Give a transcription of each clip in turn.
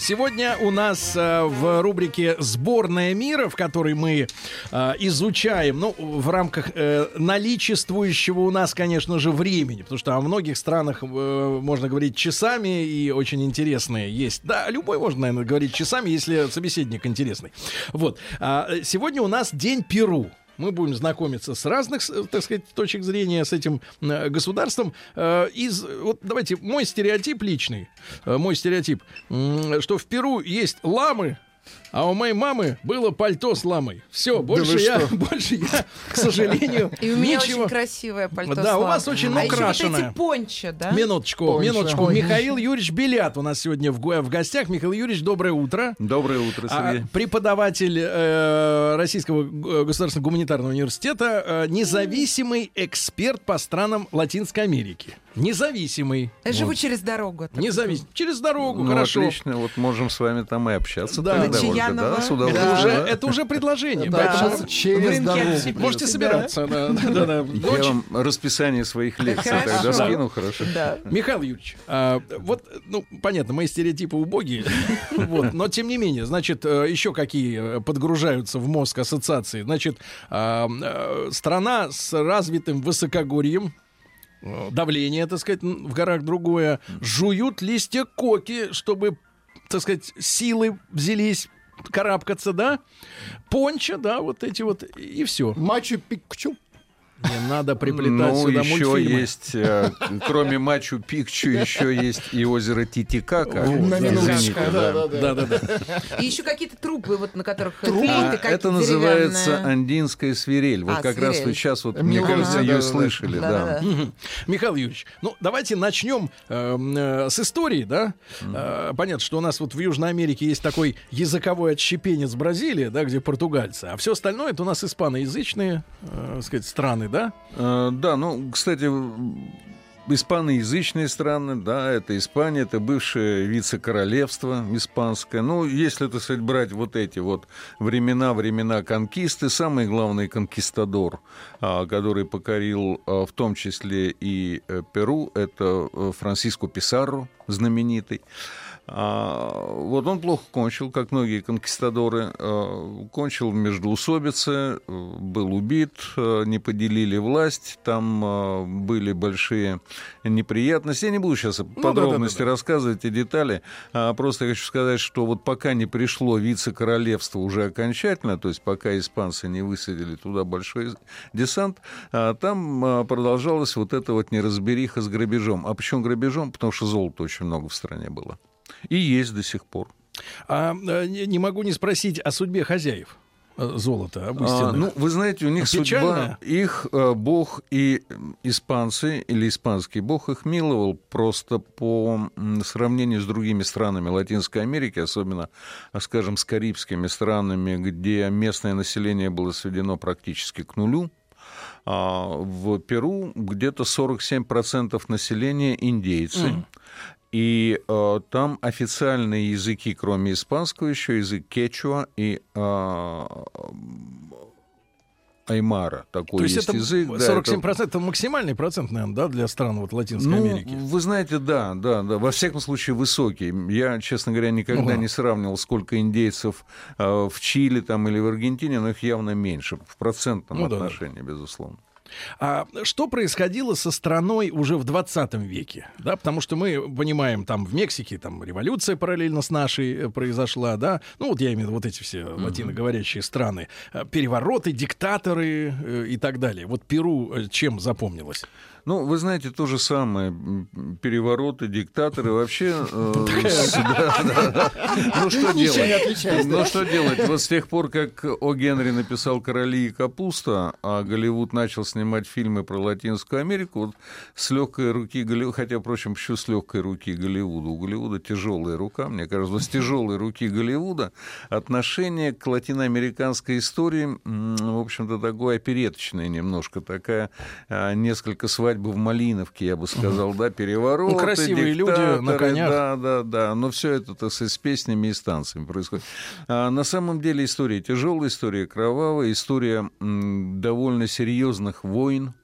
Сегодня у нас э, в рубрике «Сборная мира», в которой мы э, изучаем, ну, в рамках э, наличествующего у нас, конечно же, времени, потому что о многих странах можно говорить часами, и очень интересные есть. Да, любой можно, наверное, говорить часами, если собеседник интересный. Вот. А, сегодня у нас День Перу мы будем знакомиться с разных, так сказать, точек зрения с этим э, государством. Э, из, вот давайте, мой стереотип личный, э, мой стереотип, что в Перу есть ламы, а у моей мамы было пальто с ламой. Все, больше вы я, что? больше я, к сожалению, И у меня ничего. очень красивое пальто. Да, у вас очень А еще вот украшенное. эти пончо, да? Минуточку, Пончо. минуточку. Ой. Михаил Юрьевич Белят у нас сегодня в, в гостях. Михаил Юрьевич, доброе утро. Доброе утро, А, Сергей. преподаватель э, Российского государственного гуманитарного университета, э, независимый эксперт по странам Латинской Америки. Независимый. Я живу Вот. через дорогу. так Независимый. Через дорогу, Ну, хорошо. отлично, вот можем с вами там и общаться. Да. тогда, Ольга, да, с Это, удовольствием. уже, да. это уже предложение. Да. поэтому через дорогу. можете собираться. Да, да, да, да. Я Ночь- вам расписание своих лекций Хорошо. тогда скину, хорошо. Да. Михаил Юрьевич, а, вот, ну, понятно, мои стереотипы убогие, вот, но тем не менее, значит, э, еще какие э, подгружаются в мозг ассоциации. Значит, а, э, страна с развитым высокогорьем, давление, так сказать, в горах другое, жуют листья коки, чтобы, так сказать, силы взялись карабкаться, да? Понча, да, вот эти вот, и все. Мачу-Пикчу. Не надо приплетать Ну, сюда еще мультфильмы. есть, э, кроме Мачу Пикчу, еще есть и озеро Титикака. На Извините, минуточку, да. да, да, да. Да-да-да. И еще какие-то трубы, вот на которых и А, это называется андинская свирель. Вот А, как раз вы сейчас, вот, мне кажется, ее слышали. Михаил Юрьевич, ну давайте начнем эм, э, с истории, да? Э, понятно, что у нас вот в Южной Америке есть такой языковой отщепенец Бразилия, да, где португальцы, а все остальное это у нас испаноязычные, э, сказать, страны, да? Э, Да, ну, кстати, испаноязычные страны, да, это Испания, это бывшее вице-королевство испанское. Ну, если, так сказать, брать вот эти вот времена, времена конкисты, самый главный конкистадор, а, который покорил а, в том числе и э, Перу, это э, Франциско Писарро, знаменитый. А, вот он плохо кончил, как многие конкистадоры. А, кончил э, был убит, э, не поделили власть, там а, были большие неприятности. Я не буду сейчас подробности да-да-да. рассказывать и детали, а просто хочу сказать, что вот пока не пришло вице-королевство уже окончательно, то есть пока испанцы не высадили туда большой десант, а, там а, продолжалась вот эта вот неразбериха с грабежом. А почему грабежом? Потому что золота очень много в стране было. И есть до сих пор. А э, не могу не спросить о судьбе хозяев э, золота, об А, ну, вы знаете, у них Печально? судьба, их э, бог и испанцы, или испанский бог их миловал просто по сравнению с другими странами Латинской Америки, особенно, а, скажем, с карибскими странами, где местное население было сведено практически к нулю. А в Перу где-то 47% населения индейцы. И э, там официальные языки, кроме испанского, еще язык кечуа и э, аймара. Такой То есть есть это язык. да, 47% это- это максимальный процент, наверное, да, для стран вот Латинской ну, Америки. вы знаете, да, да, да. Во всяком случае, высокий. Я, честно говоря, никогда Ага. не сравнивал, сколько индейцев э, в Чили там, или в Аргентине, но их явно меньше, в процентном Ну да, да. отношении, безусловно. А что происходило со страной уже в 20 веке? Да, потому что мы понимаем, там в Мексике там революция параллельно с нашей э, произошла, да. Ну вот я имею в виду вот эти все латиноговорящие страны. Э, Перевороты, диктаторы э, и так далее. Вот Перу чем запомнилось? Ну, вы знаете, то же самое. Перевороты, диктаторы. Вообще... Ну, что делать? Ну, что делать? Вот с тех пор, как О. Генри написал «Короли и капуста», а Голливуд начал снимать фильмы про Латинскую Америку, вот с легкой руки Голливуда, хотя, впрочем, почему с легкой руки Голливуда? У Голливуда тяжелая рука, мне кажется, с тяжелой руки Голливуда отношение к латиноамериканской истории, в общем-то, такое опереточное немножко, такая а, несколько свадьбы в Малиновке, я бы сказал, да, перевороты, Ну, красивые люди на конях. Да, да, да, но все это так с песнями и с танцами происходит. А, на самом деле история тяжелая, история кровавая, история довольно серьезных войн.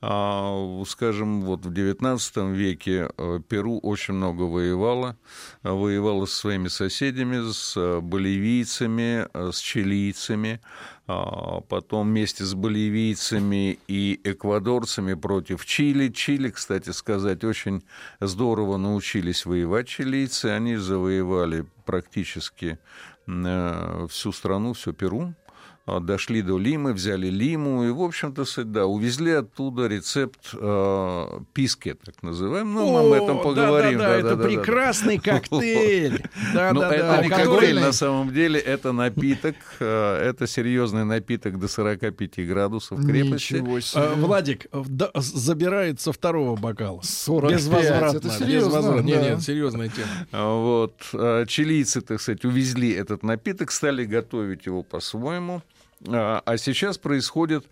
А, скажем, вот в XIX веке э, Перу очень много воевало. Воевало со своими соседями, с э, боливийцами, э, с чилийцами. А, Потом вместе с боливийцами и эквадорцами против Чили. Чили, кстати сказать, очень здорово научились воевать чилийцы. Они завоевали практически всю страну, все Перу дошли до Лимы, взяли Лиму и, в общем-то, да, увезли оттуда рецепт э, писки, так называемый. Ну, мы об этом О, поговорим. Да-да-да, это да-да-да-да. прекрасный коктейль. Да, Но да, это да, не который- коктейль, на самом деле, это напиток, э, это серьезный напиток до 45 градусов крепости. Ничего себе. Владик да, с- забирает со второго бокала. 45, Безвозвратно. это серьезно, безвозвратно. Нет, да. нет, серьезная тема. А, Вот. а, Чилийцы, так сказать, увезли этот напиток, стали готовить его по-своему. А а сейчас происходит,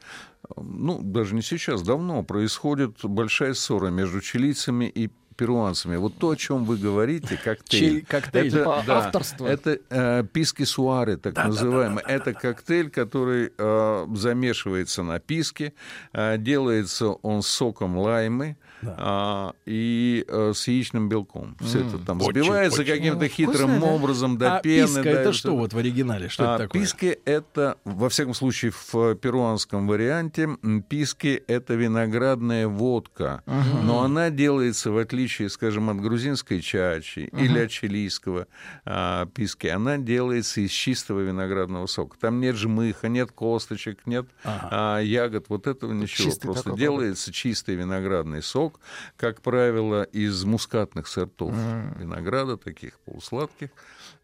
ну, даже не сейчас, давно происходит большая ссора между чилийцами и перуанцами. Вот то, о чем вы говорите, коктейль. Коктейль. Это, Типа да, авторство. Это э, писки суары, так называемый. это коктейль, который э, замешивается на писке, э, делается он соком лаймы а, и э, с яичным белком. Все это там Очень, взбивается очень. каким-то Ну, хитрым вкусно, да? образом до а пены. писка да, это что вот в оригинале? Что А, это такое? Писки это, во всяком случае, в перуанском варианте, писки это виноградная водка. Но она делается, в отличие, скажем, от грузинской чачи или от чилийского а, писки, она делается из чистого виноградного сока. Там нет жмыха, нет косточек, нет а, ягод, вот этого ничего. чистый Просто такой делается чистый виноградный сок, как правило, из мускатных сортов винограда, таких полусладких.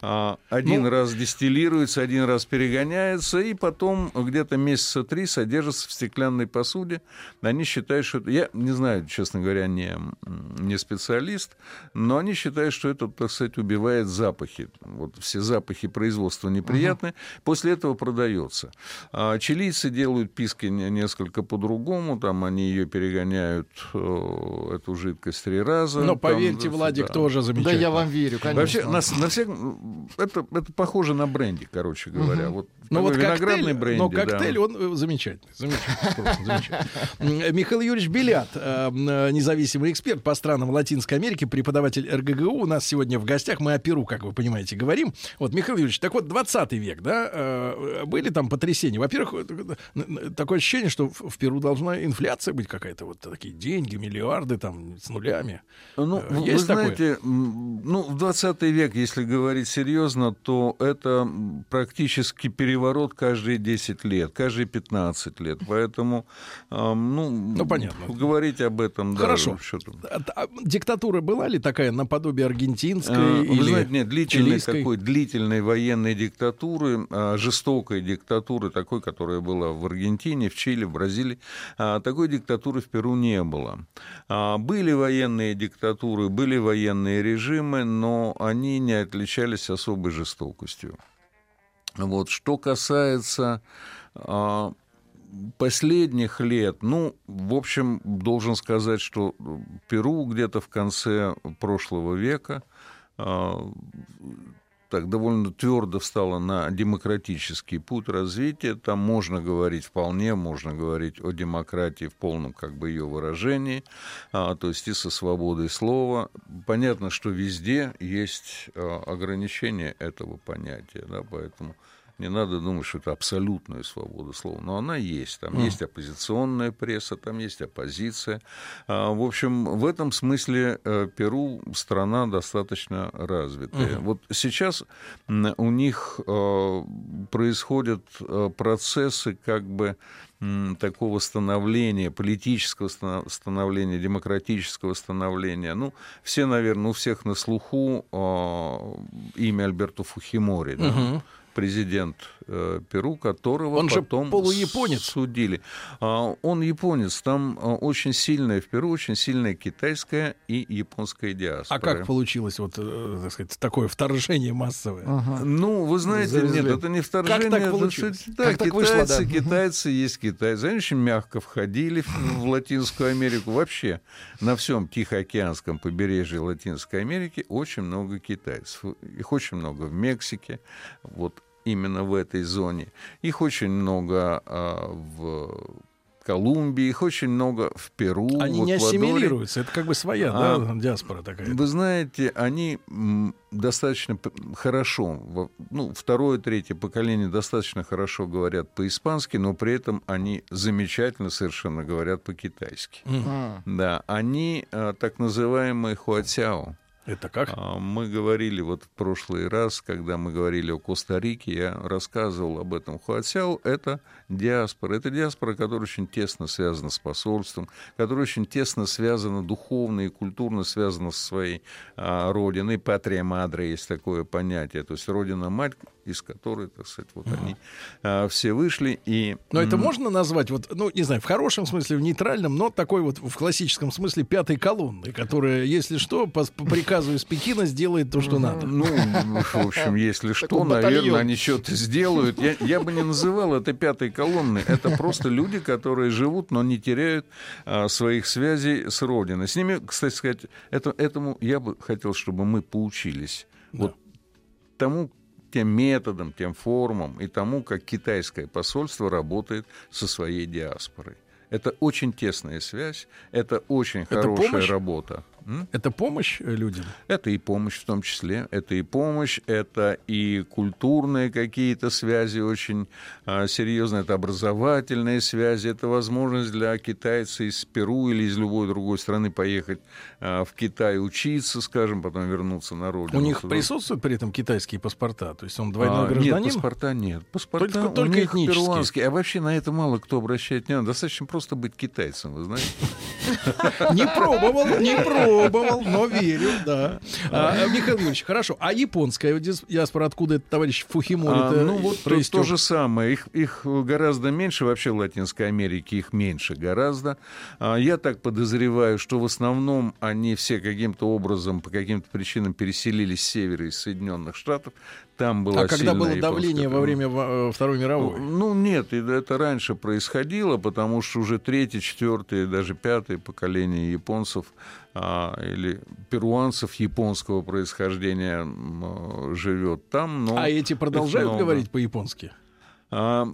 А, Один Ну- раз дистиллируется, один раз перегоняется, и потом где-то месяца три содержится в стеклянной посуде. Они считают, что это... Я не знаю, честно говоря, не, не специалист, но они считают, что это, так сказать, убивает запахи. Вот все запахи производства неприятные. После этого продается. А чилийцы делают писки не- несколько по-другому. Там они ее перегоняют, э, эту жидкость три раза. Но Там, поверьте, да, Владик да. тоже Да замечательно. я вам верю, конечно. Вообще, на, на всех, это, это похоже на бренди, короче говоря. Вот Ну такой вот виноградный коктейль, бренди. но да. коктейль, он э, замечательный. Замечательный, просто замечательный. Михаил Юрьевич Белят, э, э, независимый эксперт по странам Латинской Америки, преподаватель РГГУ. У нас сегодня в гостях. Мы о Перу, как вы понимаете, говорим. Вот, Михаил Юрьевич, так вот, 20 век, да, были там потрясения. Во-первых, такое ощущение, что в Перу должна инфляция быть какая-то, вот такие деньги, миллиарды там с нулями. Ну, Э, вы есть такое? знаете, ну, в 20 век, если говорить серьезно, то это практически переворот каждые 10 лет, каждые 15 лет. Поэтому, ну, Ну, понятно. говорить об этом, да, Хорошо. что там. А- а диктатура была ли такая наподобие аргентинской Э, или Вы знаете, нет, длительной, чилийской? такой длительной военной диктатуры, а, жестокой диктатуры, такой, которая была в Аргентине, в Чили, в Бразилии, а, такой диктатуры в Перу не было. А, Были военные диктатуры, были военные режимы, но они не отличались особой жестокостью. Вот. Что касается а, последних лет, ну, в общем, должен сказать, что Перу где-то в конце прошлого века а, так довольно твердо встала на демократический путь развития. Там можно говорить вполне, можно говорить о демократии в полном как бы ее выражении, а, то есть и со свободой слова. Понятно, что везде есть а, ограничение этого понятия, да, поэтому Не надо думать, что это абсолютная свобода слова, но она есть. Там Мгм. есть оппозиционная пресса, там есть оппозиция. А, В общем, в этом смысле э, Перу страна достаточно развитая. Мгм. Вот сейчас у них э, происходят э, процессы как бы такого становления, политического ста- становления, демократического становления. Ну, все, наверное, у всех на слуху э, имя Альберто Фухимори, да? Мгм. Президент э, Перу, которого Он же потом полуяпонец. судили. А, он японец. Там а, очень сильная в Перу, очень сильная китайская и японская диаспора. А как получилось вот, э, так сказать, такое вторжение массовое? Ну, вы знаете, Завезли. нет, это не вторжение. так это получилось? Да, Как так китайцы, вышло, да. китайцы есть китайцы. Они очень мягко входили в, в Латинскую Америку. Вообще на всем Тихоокеанском побережье Латинской Америки очень много китайцев. Их очень много в Мексике, вот именно в этой зоне. Их очень много а, в Колумбии, их очень много в Перу. Они в не ассимилируются, это как бы своя, А, да, диаспора такая. Вы знаете, они достаточно хорошо, ну, второе, третье поколение достаточно хорошо говорят по-испански, но при этом они замечательно совершенно говорят по-китайски. Мгм. Да, они а, так называемые хуатяо. Это как? А, Мы говорили вот в прошлый раз, когда мы говорили о Коста-Рике, я рассказывал об этом. Хуатсяо — это диаспора. Это диаспора, которая очень тесно связана с посольством, которая очень тесно связана духовно и культурно связана со своей а, родиной. Патрия мадре есть такое понятие. То есть родина-мать, из которой, так сказать, вот они а, все вышли. И, Но это можно назвать, вот, ну, не знаю, в хорошем смысле, в нейтральном, но такой вот в классическом смысле пятой колонны, которая, если что, по, по приказу из Пекина сделает то, что надо. Ну, в общем, если что, наверное, они что-то сделают. Я, я бы не называл это пятой колонной. Это просто люди, которые живут, но не теряют а, своих связей с Родиной. С ними, кстати сказать, это, этому я бы хотел, чтобы мы поучились. Вот тому тем методам, тем формам и тому, как китайское посольство работает со своей диаспорой. Это очень тесная связь, это очень Это хорошая помощь? работа. М? Это помощь э, людям. Это и помощь в том числе, это и помощь, это и культурные какие-то связи очень а, серьезные, это образовательные связи, это возможность для китайца из Перу или из любой другой страны поехать а, в Китай учиться, скажем, потом вернуться на родину. У них Туда. присутствуют при этом китайские паспорта? То есть он двойной А, гражданин? Нет, паспорта нет. Паспорта Только- у только них этнические. перуанские. А вообще на это мало кто обращает внимание. Достаточно просто быть китайцем, вы знаете. Не пробовал, не пробовал, но верю, да. А, Михаил Юрьевич, хорошо. А японская диаспора, откуда этот товарищ Фухимори А, ну вот то, то же самое. Их, их гораздо меньше, вообще в Латинской Америке их меньше гораздо. А, Я так подозреваю, что в основном они все каким-то образом, по каким-то причинам переселились с севера из Соединенных Штатов. Там была А когда было давление японская- во время э, Второй мировой? ну, нет, и это раньше происходило, потому что уже третье, четвертое, даже пятое поколение японцев а, или перуанцев японского происхождения м, живет там. Но А эти продолжают много. говорить по-японски? А,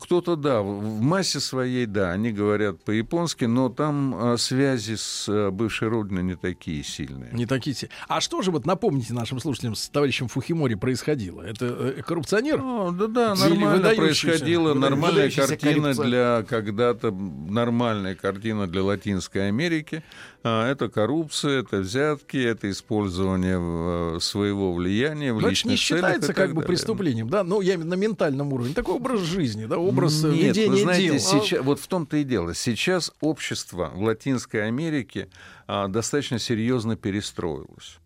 кто-то, да, в массе своей, да, они говорят по-японски, но там а, связи с а, бывшей родиной не такие сильные. Не такие все. А что же, вот напомните нашим слушателям, с товарищем Фухимори происходило? Это э, коррупционер? О, да, да, Или нормально происходило, нормальная картина коррупционер. для когда-то нормальная картина для Латинской Америки. А, это коррупция, это взятки, это использование э, своего влияния в не личных и считается как бы далее. преступлением, да? Ну, я на ментальном уровне. Такой образ жизни, да? Образ э, Нет, ведения вы знаете, дел. сейчас, вот в том-то и дело. Сейчас общество в Латинской Америке а, достаточно серьезно перестроилось.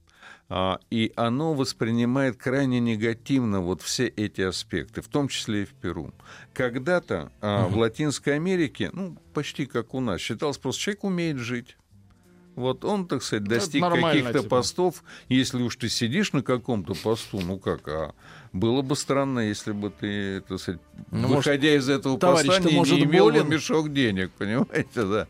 А, и оно воспринимает крайне негативно вот все эти аспекты, в том числе и в Перу. Когда-то а, в Латинской Америке, ну, почти как у нас, считалось просто, человек умеет жить. Вот он, так сказать, это достиг каких-то типа. постов. Если уж ты сидишь на каком-то посту, ну как, а было бы странно, если бы ты, так сказать, Ну, может, выходя из этого поста, не, может, не имел болен? мешок денег, понимаете, да.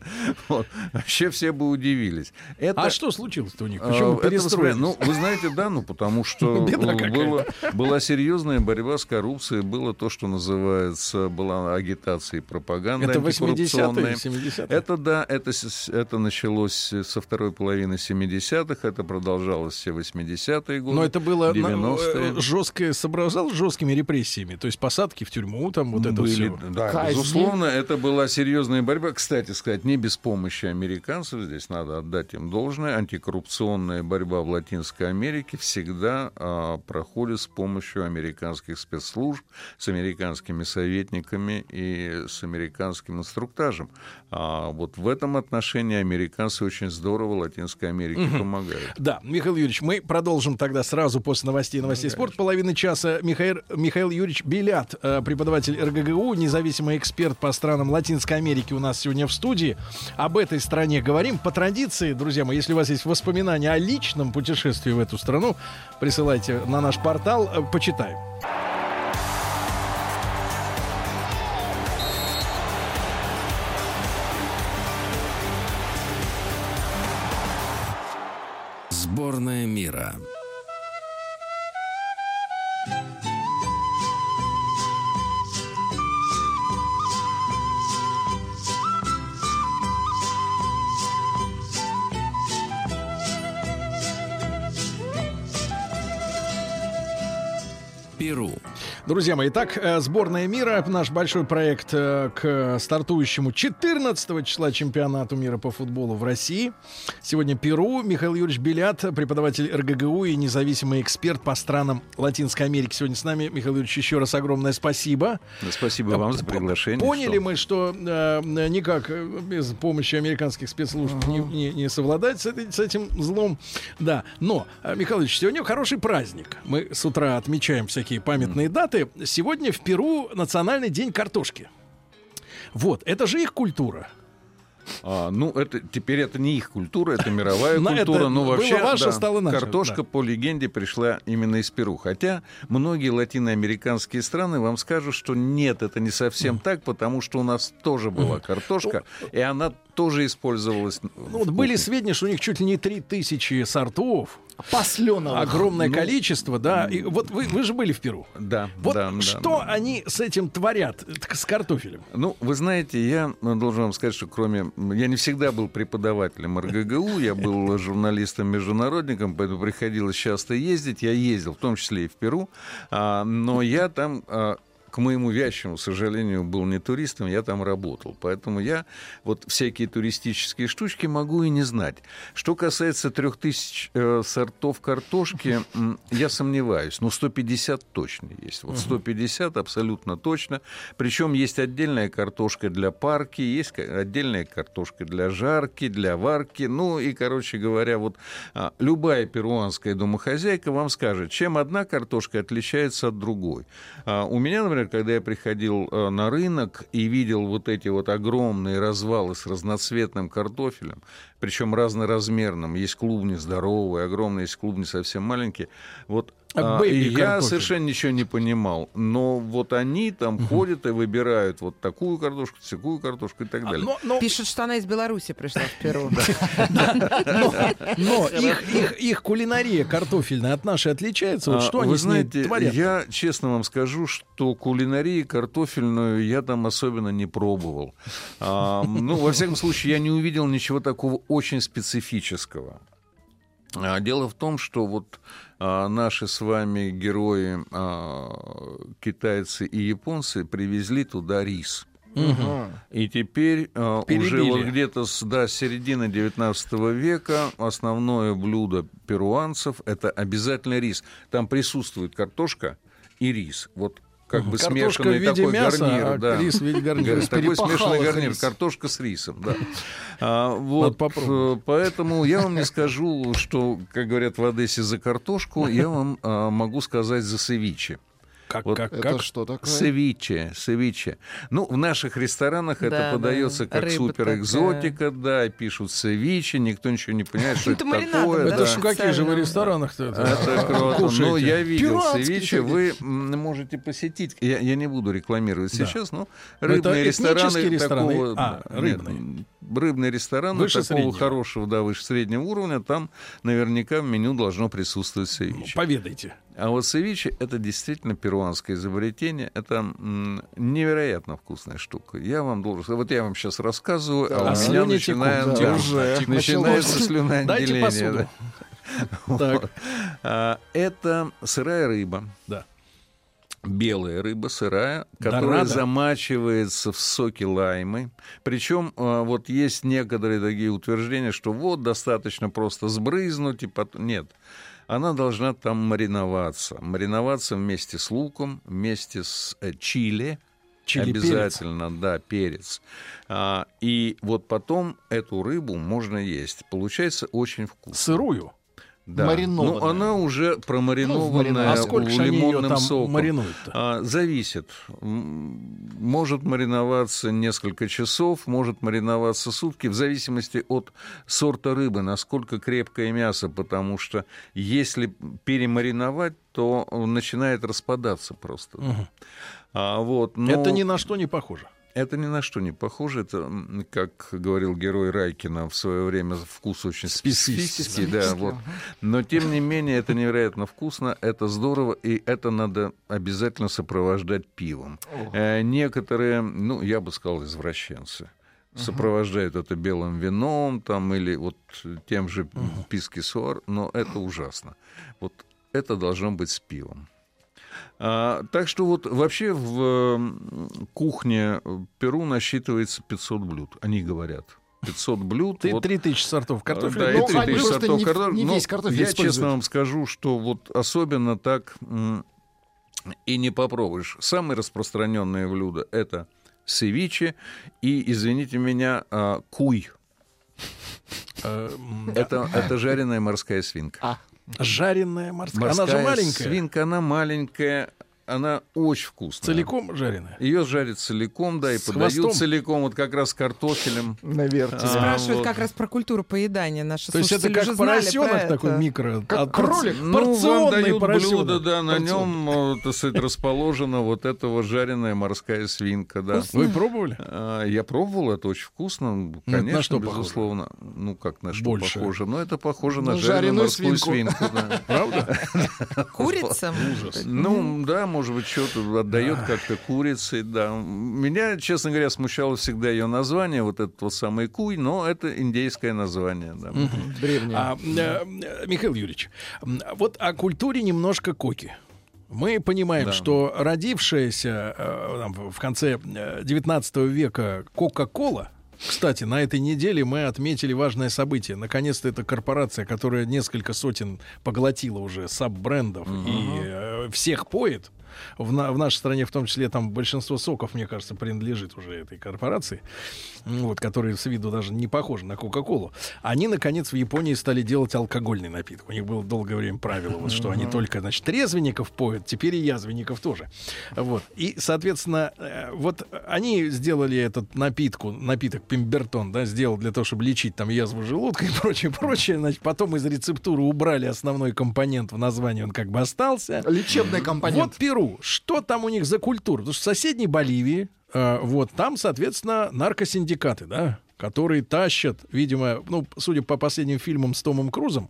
Вот. Вообще все бы удивились. Это, А что случилось-то у них? а, Почему это перестроились? воспри- Ну, вы знаете, да, ну потому что было, была серьезная борьба с коррупцией, было то, что называется, была агитация и пропаганда это 80-е, антикоррупционная. 70-е? Это да, это, с- это началось со второй половины 70-х, это продолжалось все 80-е годы. Но это было 90-е. жесткое собрание сопровождалось жесткими репрессиями? То есть посадки в тюрьму, там вот это Были, все. да, Казни. безусловно, это была серьезная борьба. Кстати сказать, не без помощи американцев, здесь надо отдать им должное. Антикоррупционная борьба в Латинской Америке всегда а, проходит с помощью американских спецслужб, с американскими советниками и с американским инструктажем. А вот в этом отношении американцы очень здорово Латинской Америке помогают. Да, Михаил Юрьевич, мы продолжим тогда сразу после новостей новостей спорта. Половины часа Михаил, Михаил Юрьевич Белят, э, преподаватель РГГУ, независимый эксперт по странам Латинской Америки у нас сегодня в студии. Об этой стране говорим. По традиции, друзья мои, если у вас есть воспоминания о личном путешествии в эту страну, присылайте на наш портал, э, почитаем. Сборная мира. Перу. Друзья мои, итак, э, сборная мира, наш большой проект э, к стартующему 14 числа чемпионату мира по футболу в России. Сегодня Перу. Михаил Юрьевич Белят, преподаватель РГГУ и независимый эксперт по странам Латинской Америки. Сегодня с нами. Михаил Юрьевич, еще раз огромное спасибо. Спасибо вам за приглашение. Поняли что- мы, что э, никак э, без помощи американских спецслужб не, не- не совладать с, этой- с этим злом. Да, но, Михаил Ильич, сегодня хороший праздник. Мы с утра отмечаем всякие памятные даты. Сегодня в Перу национальный день картошки. Вот, это же их культура. А, ну, это теперь это не их культура, это мировая Но культура. это но вообще да, картошка да. по легенде пришла именно из Перу. Хотя многие латиноамериканские страны вам скажут, что нет, это не совсем так, потому что у нас тоже была картошка, и она тоже использовалась. Ну, вот были сведения, что у них чуть ли не 3000 сортов. Посленого. Огромное Ну, количество, да. И вот вы, вы же были в Перу. Да, Вот да, да, что да. они с этим творят, с картофелем? Ну, вы знаете, я ну, должен вам сказать, что кроме... Я не всегда был преподавателем РГГУ, я был журналистом-международником, поэтому приходилось часто ездить. Я ездил, в том числе и в Перу, а, но я там... к моему вящему сожалению, был не туристом, я там работал. Поэтому я вот всякие туристические штучки могу и не знать. Что касается трех тысяч э, сортов картошки, я сомневаюсь. Но 150 точно есть. Вот 150 абсолютно точно. Причем есть отдельная картошка для парки, есть отдельная картошка для жарки, для варки. Ну и, короче говоря, вот а, любая перуанская домохозяйка вам скажет, чем одна картошка отличается от другой. А, у меня, например, когда я приходил э, на рынок и видел вот эти вот огромные развалы с разноцветным картофелем, причем разноразмерным, есть клубни здоровые, огромные, есть клубни совсем маленькие, вот А а, и я картофель? совершенно ничего не понимал. Но вот они там ходят и выбирают вот такую картошку, такую картошку и так А, далее. но- но- Пишут, что она из Беларуси пришла в Перу. Но их, кулинария картофельная от нашей отличается. Вот А, что они с ней знаете, творят? я честно вам скажу, что кулинарии картофельную я там особенно не пробовал. А, ну, во всяком случае, я не увидел ничего такого очень специфического. А, Дело в том, что вот а, наши с вами герои, а, китайцы и японцы, привезли туда рис. И теперь э, уже вот где-то с да, середины 19 века основное блюдо перуанцев это обязательно рис. Там присутствует картошка и рис. Вот как бы Картошка смешанный такой мяса, гарнир, а да. рис в виде гарнира. Га- Такой смешанный гарнир, рис. картошка с рисом, да. А, вот, э, поэтому я вам не скажу, что, как говорят в Одессе, за картошку, я вам а, могу сказать за севиче. Как, вот как, Это как? что такое? Севиче, севиче. Ну, в наших ресторанах это Да, подается да. как Рыба суперэкзотика, да, и пишут севиче, никто ничего не понимает, что Это это такое. да? Это да. ж в каких же вы Специально. ресторанах-то это, Это круто. кушаете? Ну, я видел севиче, вы можете посетить. Я, не буду рекламировать Да. сейчас, но это рыбные этнические рестораны такого... А, да, рыбные. Нет, рыбные рестораны Выше такого среднего. хорошего, да, выше среднего уровня, там наверняка в меню должно присутствовать севиче. Поведайте. А вот севиче это действительно перуанское изобретение. Это невероятно вкусная штука. Я вам должен. Вот я вам сейчас рассказываю, Да. а у А меня начинает- текут, да, уже. начинается слюноотделение. Дайте посуду. да. Так. А, Это сырая рыба. Да. Белая рыба сырая, которая Дорадо? замачивается в соке лаймы. Причем э, вот есть некоторые такие утверждения, что вот достаточно просто сбрызнуть и потом... Нет. Она должна там мариноваться. Мариноваться вместе с луком, вместе с э, чили. Чили, Обязательно, да, перец. А, и вот потом эту рыбу можно есть. Получается очень вкусно. Сырую. Да. Маринованная. Ну, она уже Ну, промаринованная А сколько же они ее лимонным там соком. маринуют-то? А, зависит. Может мариноваться несколько часов, может мариноваться сутки, в зависимости от сорта рыбы, насколько крепкое мясо, потому что если перемариновать, то начинает распадаться просто. А, вот, но- Это ни на что не похоже. Это ни на что не похоже. Это, как говорил герой Райкина в свое время, вкус очень Специфический. специфический. Да, вот. Но, тем не менее, это невероятно вкусно, это здорово, и это надо обязательно сопровождать пивом. Э, некоторые, ну, я бы сказал, извращенцы, сопровождают это белым вином там, или вот тем же писки-суар, но это ужасно. Вот это должно быть с пивом. А, так что вот вообще в кухне Перу насчитывается 500 блюд, они говорят. 500 блюд. Ты вот, 3000 сортов картофеля. да, Ну, и 3000 они просто сортов не- картофеля. не Но весь картофель Я используют. честно вам скажу, что вот особенно так м, и не попробуешь. Самые распространенные блюда — это севиче и, извините меня, а, куй. Э, Это, это жареная морская свинка. Жареная морская. Морская Она же маленькая. свинка, она маленькая, она очень вкусная. Целиком жареная. Ее жарят целиком, да, и С подают хвостом? целиком, вот как раз с картофелем. наверное. А, Спрашивают вот. как раз про культуру поедания. Наши То есть это как поросенок такой это. микро. Как а, кролик. Ну, вам дают поросенок. блюдо, да, на нем, э, так сказать, расположена вот эта вот жареная морская свинка, да. Вы пробовали? А, Я пробовал, это очень вкусно, Ну, конечно, на что похоже? безусловно. Ну, как на что Больше. похоже? Но это похоже на На жареную жареную морскую свинку. свинку. да. Правда? Курица? Ну, да, может быть, что-то отдает как-то курицей, да. Меня, честно говоря, смущало всегда ее название, вот этот вот самый куй, но это индейское название, да. Древние. А, э, э, Михаил Юрьевич, вот о культуре немножко коки. Мы понимаем, Да. что родившаяся э, в конце э, 19 века Кока-Кола, кстати, на этой неделе мы отметили важное событие. Наконец-то эта корпорация, которая несколько сотен поглотила уже саб-брендов и э, всех поет, в, на- в нашей стране, в том числе, там большинство соков, мне кажется, принадлежит уже этой корпорации, вот, которые с виду даже не похожи на Кока-Колу. Они, наконец, в Японии стали делать алкогольный напиток. У них было долгое время правило, вот, что они только, значит, трезвенников поют, теперь и язвенников тоже. Вот. И, соответственно, э, вот они сделали этот напитку, напиток Пимбертон, да, сделал для того, чтобы лечить там язву желудка и прочее, прочее. Значит, потом из рецептуры убрали основной компонент в названии, он как бы остался. Лечебный компонент. Вот Перу. Что там у них за культура? Потому что в соседней Боливии, э, вот там, соответственно, наркосиндикаты, да, которые тащат, видимо, ну, судя по последним фильмам с Томом Крузом,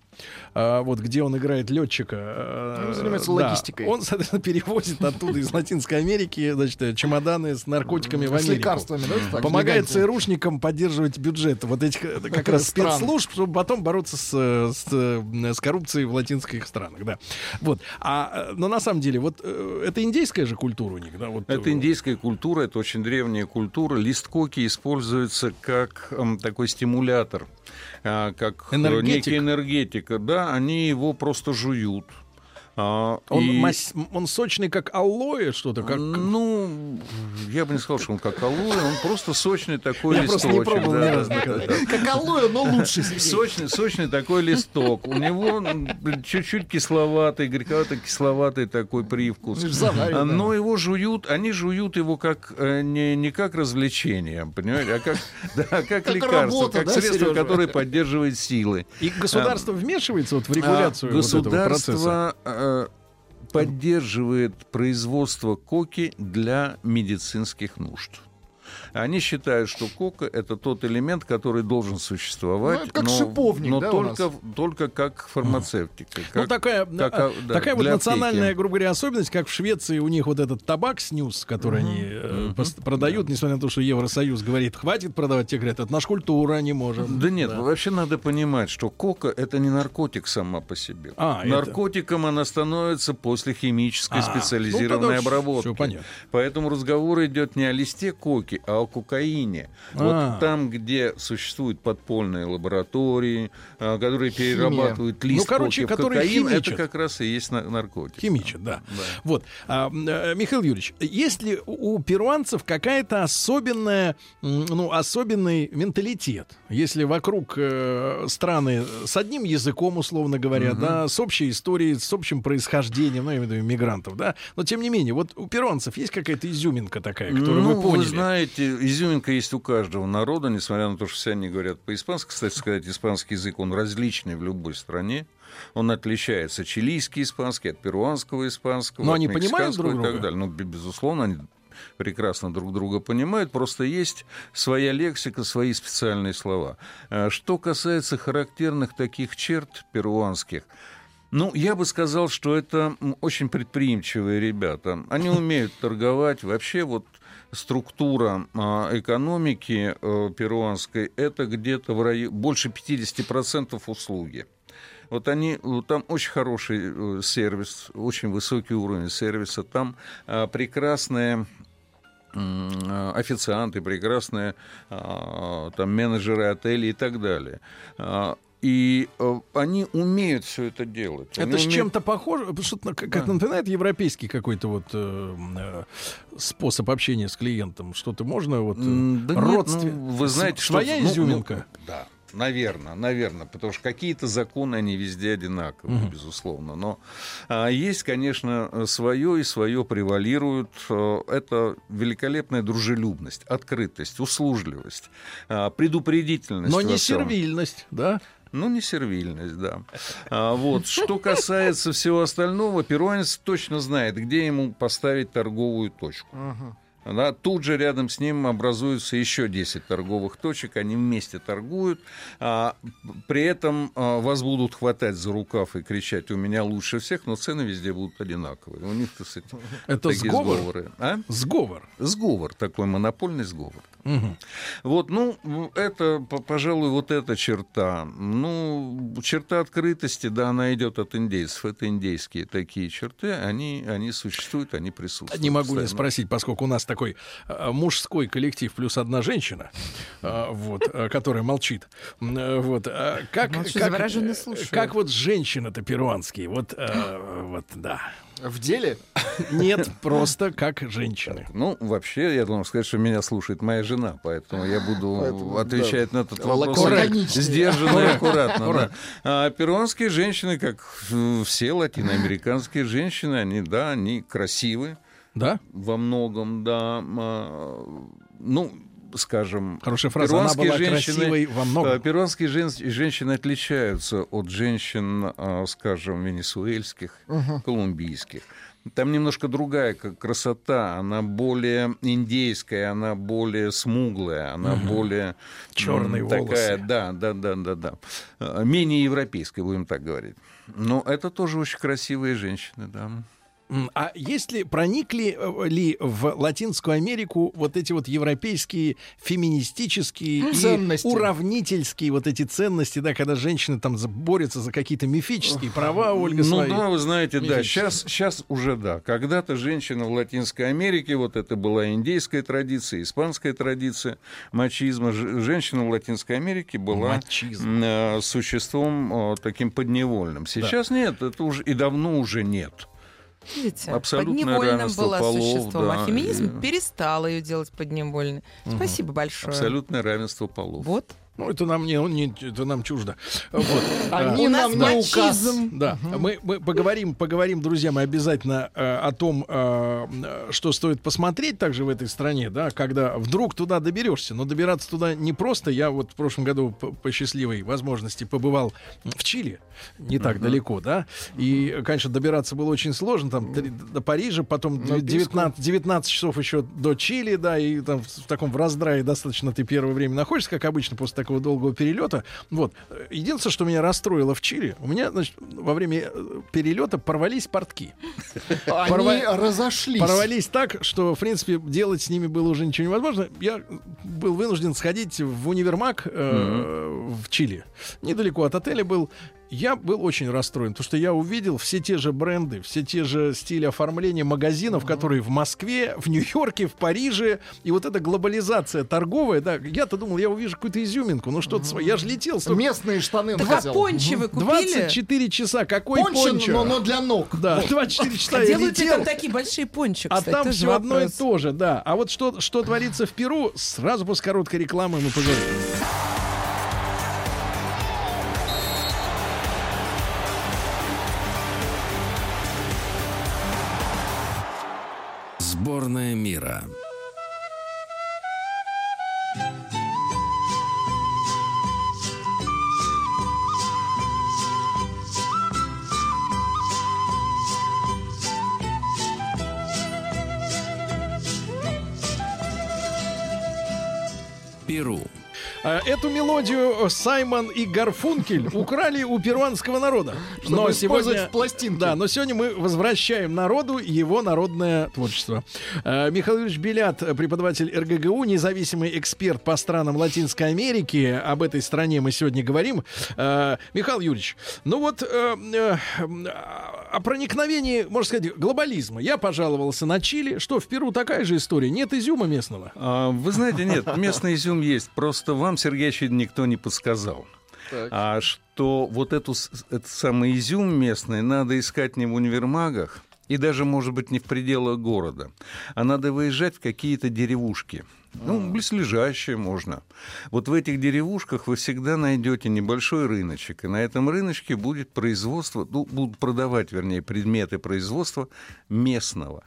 э, вот где он играет летчика, э, Он занимается да, логистикой. он, соответственно, перевозит оттуда из Латинской Америки, значит, э, чемоданы с наркотиками в С Америку. лекарствами, да? Помогает. ЦРУшникам поддерживать бюджет вот этих э, как раз спецслужб, чтобы потом бороться с, с, с коррупцией в латинских странах, да. Вот. А, но на самом деле, вот это индейская же культура у них, да? Вот, Это индейская культура, это очень древняя культура. Лист коки используется как м, такой стимулятор, а, как э, Энергетик. некий энергетик. Да, они его просто жуют. А, Он, и- мас- он сочный, как алоэ, что-то, как... Ну, я бы не сказал, что он как алоэ, он просто сочный такой Я листочек. просто не пробовал да, ни да, разу да, да. Как алоэ, но лучше. Сочный, сочный такой листок. У него чуть-чуть кисловатый, горьковато-кисловатый такой привкус. Заварено. А, Но его жуют, они жуют его как э, не, не как развлечение, понимаете, а как, да, как, Как лекарство, работа, как да, средство, Серёжа? которое поддерживает силы. И государство вмешивается вот в регуляцию А, вот этого процесса. Поддерживает производство коки для медицинских нужд. Они считают, что кока это тот элемент, который должен существовать, Ну, как но, шиповник, но да, только, только как фармацевтика. Ну, как- такая, как, а, а, да, такая вот национальная, аптеки. грубо говоря, особенность, как в Швеции у них вот этот табак снюс, который они э, продают, несмотря на то, что Евросоюз говорит, хватит продавать, те говорят, это наша культура, не можем. Да нет, вообще надо понимать, что кока это не наркотик сама по себе. А, это- Наркотиком она становится после химической А, специализированной ну, обработки. всё понятно. Поэтому разговор идет не о листе коки, а о кокаине. А. Вот там, где существуют подпольные лаборатории, а, которые перерабатывают лист Ну, короче, в кокаин, это химичат. как раз и есть на- наркотик. Химичат, да. Вот. А, э, Михаил Юрьевич, есть ли у перуанцев какая-то особенная, ну, особенный менталитет? Если вокруг э, страны с одним языком, условно говоря, да, с общей историей, с общим происхождением, ну, я имею в виду иммигрантов, да, но тем не менее, вот у перуанцев есть какая-то изюминка такая, которую ну, вы поняли? знаете, изюминка есть у каждого народа, несмотря на то, что все они говорят по-испански. Кстати сказать, испанский язык, он различный в любой стране. Он отличается чилийский испанский от перуанского испанского, Но они понимают друг и так друга? далее. Ну, бе- безусловно, они прекрасно друг друга понимают, просто есть своя лексика, свои специальные слова. А Что касается характерных таких черт перуанских, ну, я бы сказал, что это очень предприимчивые ребята. Они умеют торговать. Вообще вот структура а, экономики э, перуанской это где-то в районе больше 50% услуги. Вот они, э, там очень хороший э, сервис, очень высокий уровень сервиса, там а, а, официанты, прекрасные а, там менеджеры отелей и так далее. А, И э, они умеют все это делать. Они Это с умеют- чем-то похоже, что-то как как напоминает европейский какой-то вот э, э, способ общения с клиентом. Что-то можно вот э, да нет, родствен- ну, вы знаете, С- что своя ну, ну, изюминка. да, наверное, наверное, потому что какие-то законы они везде одинаковые, безусловно. Но а, есть, конечно, свое и свое превалирует. Э, Это великолепная дружелюбность, открытость, услужливость, а, предупредительность. Но не сервильность, да? Ну, не сервильность, да. А, вот. Что касается всего остального, перуанец точно знает, где ему поставить торговую точку. Да, тут же рядом с ним образуются еще 10 торговых точек, они вместе торгуют, а, при этом а, вас будут хватать за рукав и кричать «у меня лучше всех», но цены везде будут одинаковые. У них, так сказать, Это такие сговор? сговоры. А? Сговор. Сговор, такой монопольный сговор. Мгм. Вот, ну, это, пожалуй, вот эта черта. Ну, черта открытости, да, она идет от индейцев. Это индейские такие черты, они, они существуют, они присутствуют. Не могу не постоянно. спросить, поскольку у нас такой э, мужской коллектив плюс одна женщина, э, вот, э, которая молчит. Вот, как, Молчу, как, как вот женщины-то перуанские, вот, вот, да. В деле? Нет, просто как женщины. Ну, вообще, я должен сказать, что меня слушает моя жена, поэтому я буду Поэтому, отвечать на этот вопрос сдержанно и аккуратно. да. А перуанские женщины, как все латиноамериканские женщины, они, да, они красивы Да? во многом, да. а, Ну, скажем, Хорошая фраза. Она была женщины- красивой во многом. э, Перуанские жен- женщины отличаются от женщин, а, скажем, венесуэльских, колумбийских. Там немножко другая к- красота, она более индейская, она более смуглая, она более Чёрные м, такая, волосы. да, да, да, да, да, Э, менее европейская, будем так говорить. Но это тоже очень красивые женщины, да. А есть ли, проникли э, ли в Латинскую Америку вот эти вот европейские феминистические Ценности. и уравнительские вот эти ценности, да, когда женщины там борются за какие-то мифические права, Ольга, Ну свои? да, вы знаете, да, сейчас, сейчас уже да. Когда-то женщина в Латинской Америке, вот это была индейская традиция, испанская традиция мачизма. Женщина в Латинской Америке была Мачизм. э, существом э, таким подневольным. Сейчас нет, это уже и давно уже нет. Видите, Абсолютное подневольным была полов, существом, да, а феминизм и- перестал ее делать подневольной. Спасибо большое. Абсолютное равенство полов. Вот. Ну, это нам не, не это нам чуждо. Вот. Они нас нам не указ. Да, мы, мы поговорим, поговорим, друзья, мы обязательно э, о том, э, что стоит посмотреть также в этой стране, да, когда вдруг туда доберешься. Но добираться туда не просто. Я вот в прошлом году по, по счастливой возможности побывал в Чили, не так далеко, да. И, конечно, добираться было очень сложно. Там три- до Парижа, потом На 19, 19 часов еще до Чили, да, и там в, в таком в раздрае достаточно ты первое время находишься, как обычно, после такого долгого перелета. Вот. Единственное, что меня расстроило в Чили, у меня, значит, во время э, перелета порвались портки. Они Порва- разошлись. Порвались так, что, в принципе, делать с ними было уже ничего невозможно. Я был вынужден сходить в универмаг э, в Чили. Недалеко от отеля был. Я был очень расстроен, потому что я увидел все те же бренды, все те же стили оформления магазинов, которые в Москве, в Нью-Йорке, в Париже. И вот эта глобализация торговая, да, я-то думал, я увижу какую-то изюминку, ну что-то свое. Я же летел столько- Местные штаны Так а хотел. пончи вы купили? 24 часа, какой Пончо, пончо? но, но для ног. Да, 24 часа А я делают ли летел. там такие большие пончи, А там все одно и то же, да. А вот что, что творится в Перу, сразу после короткой рекламы мы поговорим. Перу. А, Эту мелодию Саймон и Гарфункель украли у перуанского народа. Чтобы использовать в пластинке. Да, но сегодня мы возвращаем народу его народное творчество. А, Михаил Юрьевич Белят, преподаватель РГГУ, независимый эксперт по странам Латинской Америки. Об этой стране мы сегодня говорим. Михаил Юрьевич, ну вот э, э, о проникновении, можно сказать, глобализма. Я пожаловался на Чили. Что, в Перу такая же история? Нет изюма местного? А, Вы знаете, нет, местный изюм есть. Просто вам, Сергей, еще никто не подсказал. Так. А что вот эту, этот самый изюм местный надо искать не в универмагах, и даже, может быть, не в пределах города, а надо выезжать в какие-то деревушки. Ну, близлежащие можно. Вот в этих деревушках вы всегда найдете небольшой рыночек, и на этом рыночке будет производство, ну, будут продавать, вернее, предметы производства местного.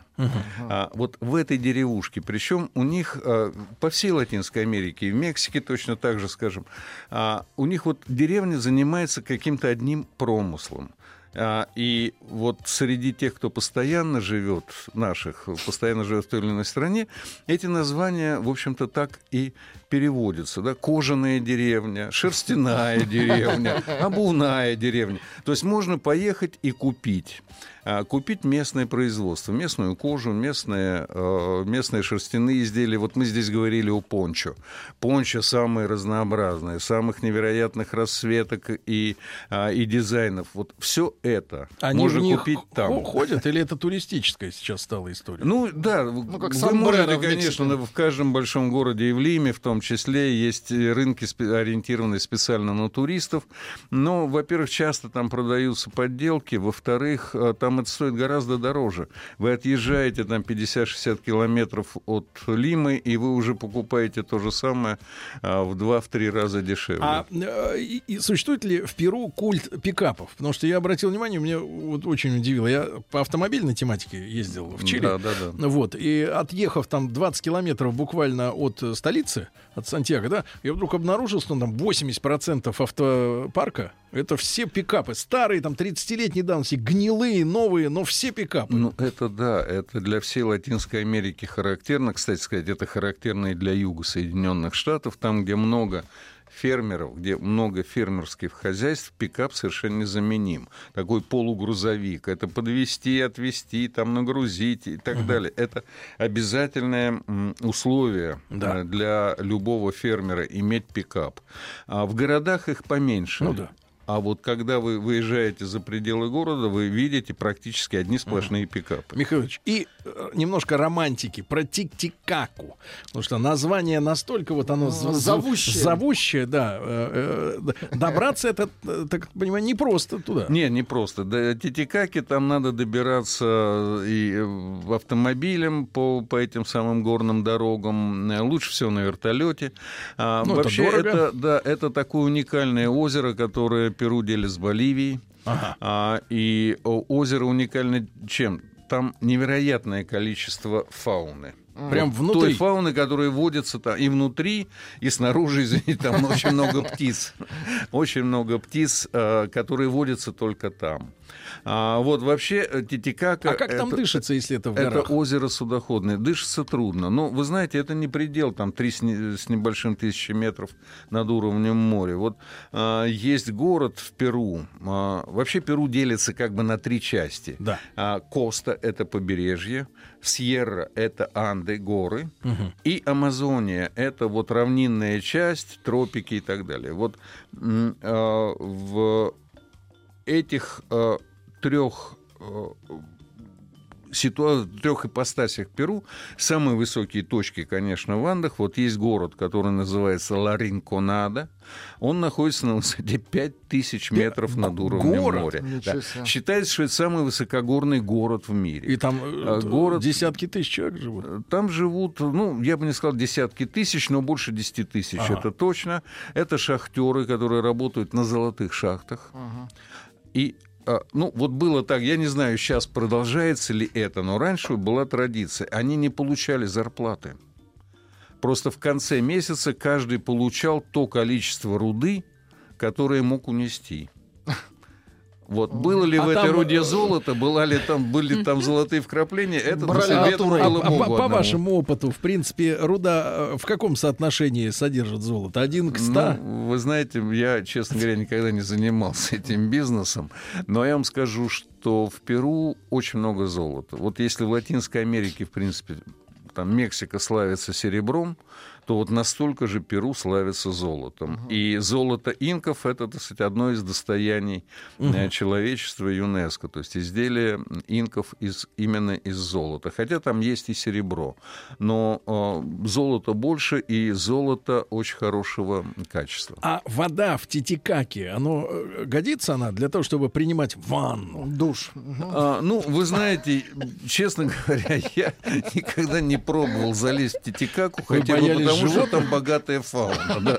А вот в этой деревушке, причем у них а, по всей Латинской Америке, и в Мексике точно так же, скажем, а, у них вот деревня занимается каким-то одним промыслом. А, И вот среди тех, кто постоянно живет, наших, постоянно живет в той или иной стране, эти названия, в общем-то, так и переводятся. Да? Кожаная деревня, шерстяная деревня, обувная деревня. То есть можно поехать и купить. А, Купить местное производство, местную кожу, местные, э, местные шерстяные изделия. Вот мы здесь говорили о пончо. Пончо самые разнообразные, самых невероятных расцветок и, а, и дизайнов. Вот все это Они можно в них купить там. хо- ходят или это туристическая сейчас стала история? Ну да, как вы можете, конечно, в каждом большом городе и в Лиме в том числе есть рынки, спе- ориентированные специально на туристов. Но, во-первых, часто там продаются подделки, во-вторых, э, там это стоит гораздо дороже. Вы отъезжаете там 50-60 километров от Лимы, и вы уже покупаете то же самое а, в 2-3 раза дешевле. А э, и- и существует ли в Перу культ пикапов? Потому что я обратил внимание, меня вот очень удивило. Я по автомобильной тематике ездил в Чили. Да, да, да. Вот, и отъехав там 20 километров буквально от э, столицы, от Сантьяго, да, я вдруг обнаружил, что там 80% автопарка это все пикапы. Старые, там, 30-летней давности, гнилые, новые, но все пикапы. Ну, это да, это для всей Латинской Америки характерно. Кстати сказать, это характерно и для юга Соединенных Штатов, там, где много фермеров, где много фермерских хозяйств, пикап совершенно незаменим. Такой полугрузовик. Это подвести, отвезти, там нагрузить и так далее. Это обязательное условие Да. э, для любого фермера иметь пикап. А в городах их поменьше. Ну да. А вот когда вы выезжаете за пределы города, вы видите практически одни сплошные пикапы. Михайлович, и э, немножко романтики про Тик-Тикаку. Потому что название настолько вот оно з- Зовущее. зовущее, да. э, э, Добраться это, так понимаю, не просто туда. Не, не просто. До Титикаки там надо добираться и автомобилем по, по этим самым горным дорогам. Лучше всего на вертолете. А, Ну, это вообще, дорого. это, да, это такое уникальное озеро, которое Перу делит с Боливией. Ага. А, и озеро уникально чем? Там невероятное количество фауны. Прям Вот внутри. Той фауны, которая водится там и внутри, и снаружи, извините, там очень много птиц. Очень много птиц, э, которые водятся только там. А, вот вообще э, Титикака... А как там это- дышится, если это в это горах? озеро судоходное. Дышится трудно. Но вы знаете, это не предел, там три с, не- с небольшим тысячи метров над уровнем моря. Вот а, есть город в Перу. А, вообще Перу делится как бы на три части. Да. А, Коста — это побережье, Сьерра — это Анды, горы, и Амазония — это вот равнинная часть, тропики и так далее. Вот а, в этих а, трех а, ситуа- трех ипостасях Перу. Самые высокие точки, конечно, в Андах. Вот есть город, который называется Ларинконада. Он находится на высоте 5000 метров над уровнем город? моря. Да. Считается, что это самый высокогорный город в мире. И там э, А, город- десятки тысяч человек живут. Там живут, ну, я бы не сказал десятки тысяч, но больше 10 тысяч, Ага. это точно. Это шахтеры, которые работают на золотых шахтах. Ага. И а, ну, вот было так, я не знаю, сейчас продолжается ли это, но раньше была традиция. Они не получали зарплаты. Просто в конце месяца каждый получал то количество руды, которое мог унести. Вот было ли А в этой там, руде э, золото, была ли там, были там золотые вкрапления, это натурой. А, было а Богу по, по вашему опыту, в принципе, руда э, в каком соотношении содержит золото? Один к ста? Ну, вы знаете, я, честно говоря, никогда не занимался этим бизнесом, но я вам скажу, что в Перу очень много золота. Вот если в Латинской Америке, в принципе, там Мексика славится серебром, то вот настолько же Перу славится золотом. И золото инков — это, так сказать, одно из достояний э, человечества ЮНЕСКО. То есть изделия инков из, именно из золота. Хотя там есть и серебро. Но э, золото больше, и золото очень хорошего качества. А вода в Титикаке, оно э, годится она для того, чтобы принимать ванну? Душ. Мгм. А, ну, вы знаете, честно говоря, я никогда не пробовал залезть в Титикаку, Вы хотя бы боялись потому, что там богатая фауна.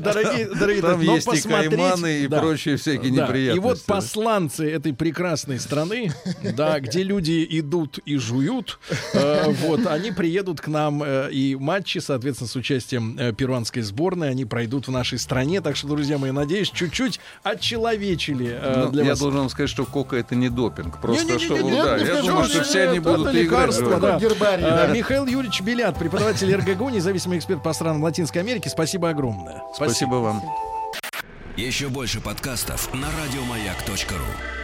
Дорогие, дорогие, Там но есть и кайманы, и прочие всякие неприятности. И вот посланцы этой прекрасной страны, да, где люди идут и жуют, э, вот, они приедут к нам, э, и матчи, соответственно, с участием э, перуанской сборной, они пройдут в нашей стране. Так что, друзья мои, надеюсь, чуть-чуть отчеловечили Ну, для я должен вам сказать, что кока это не допинг. Просто нет, да, я думаю, что все они будут играть. Михаил Юрьевич Белят, преподаватель РГГУ, независимый эксперт по странам Латинской Америки. Спасибо огромное. Спасибо вам. Еще больше подкастов на радиомаяк.ру.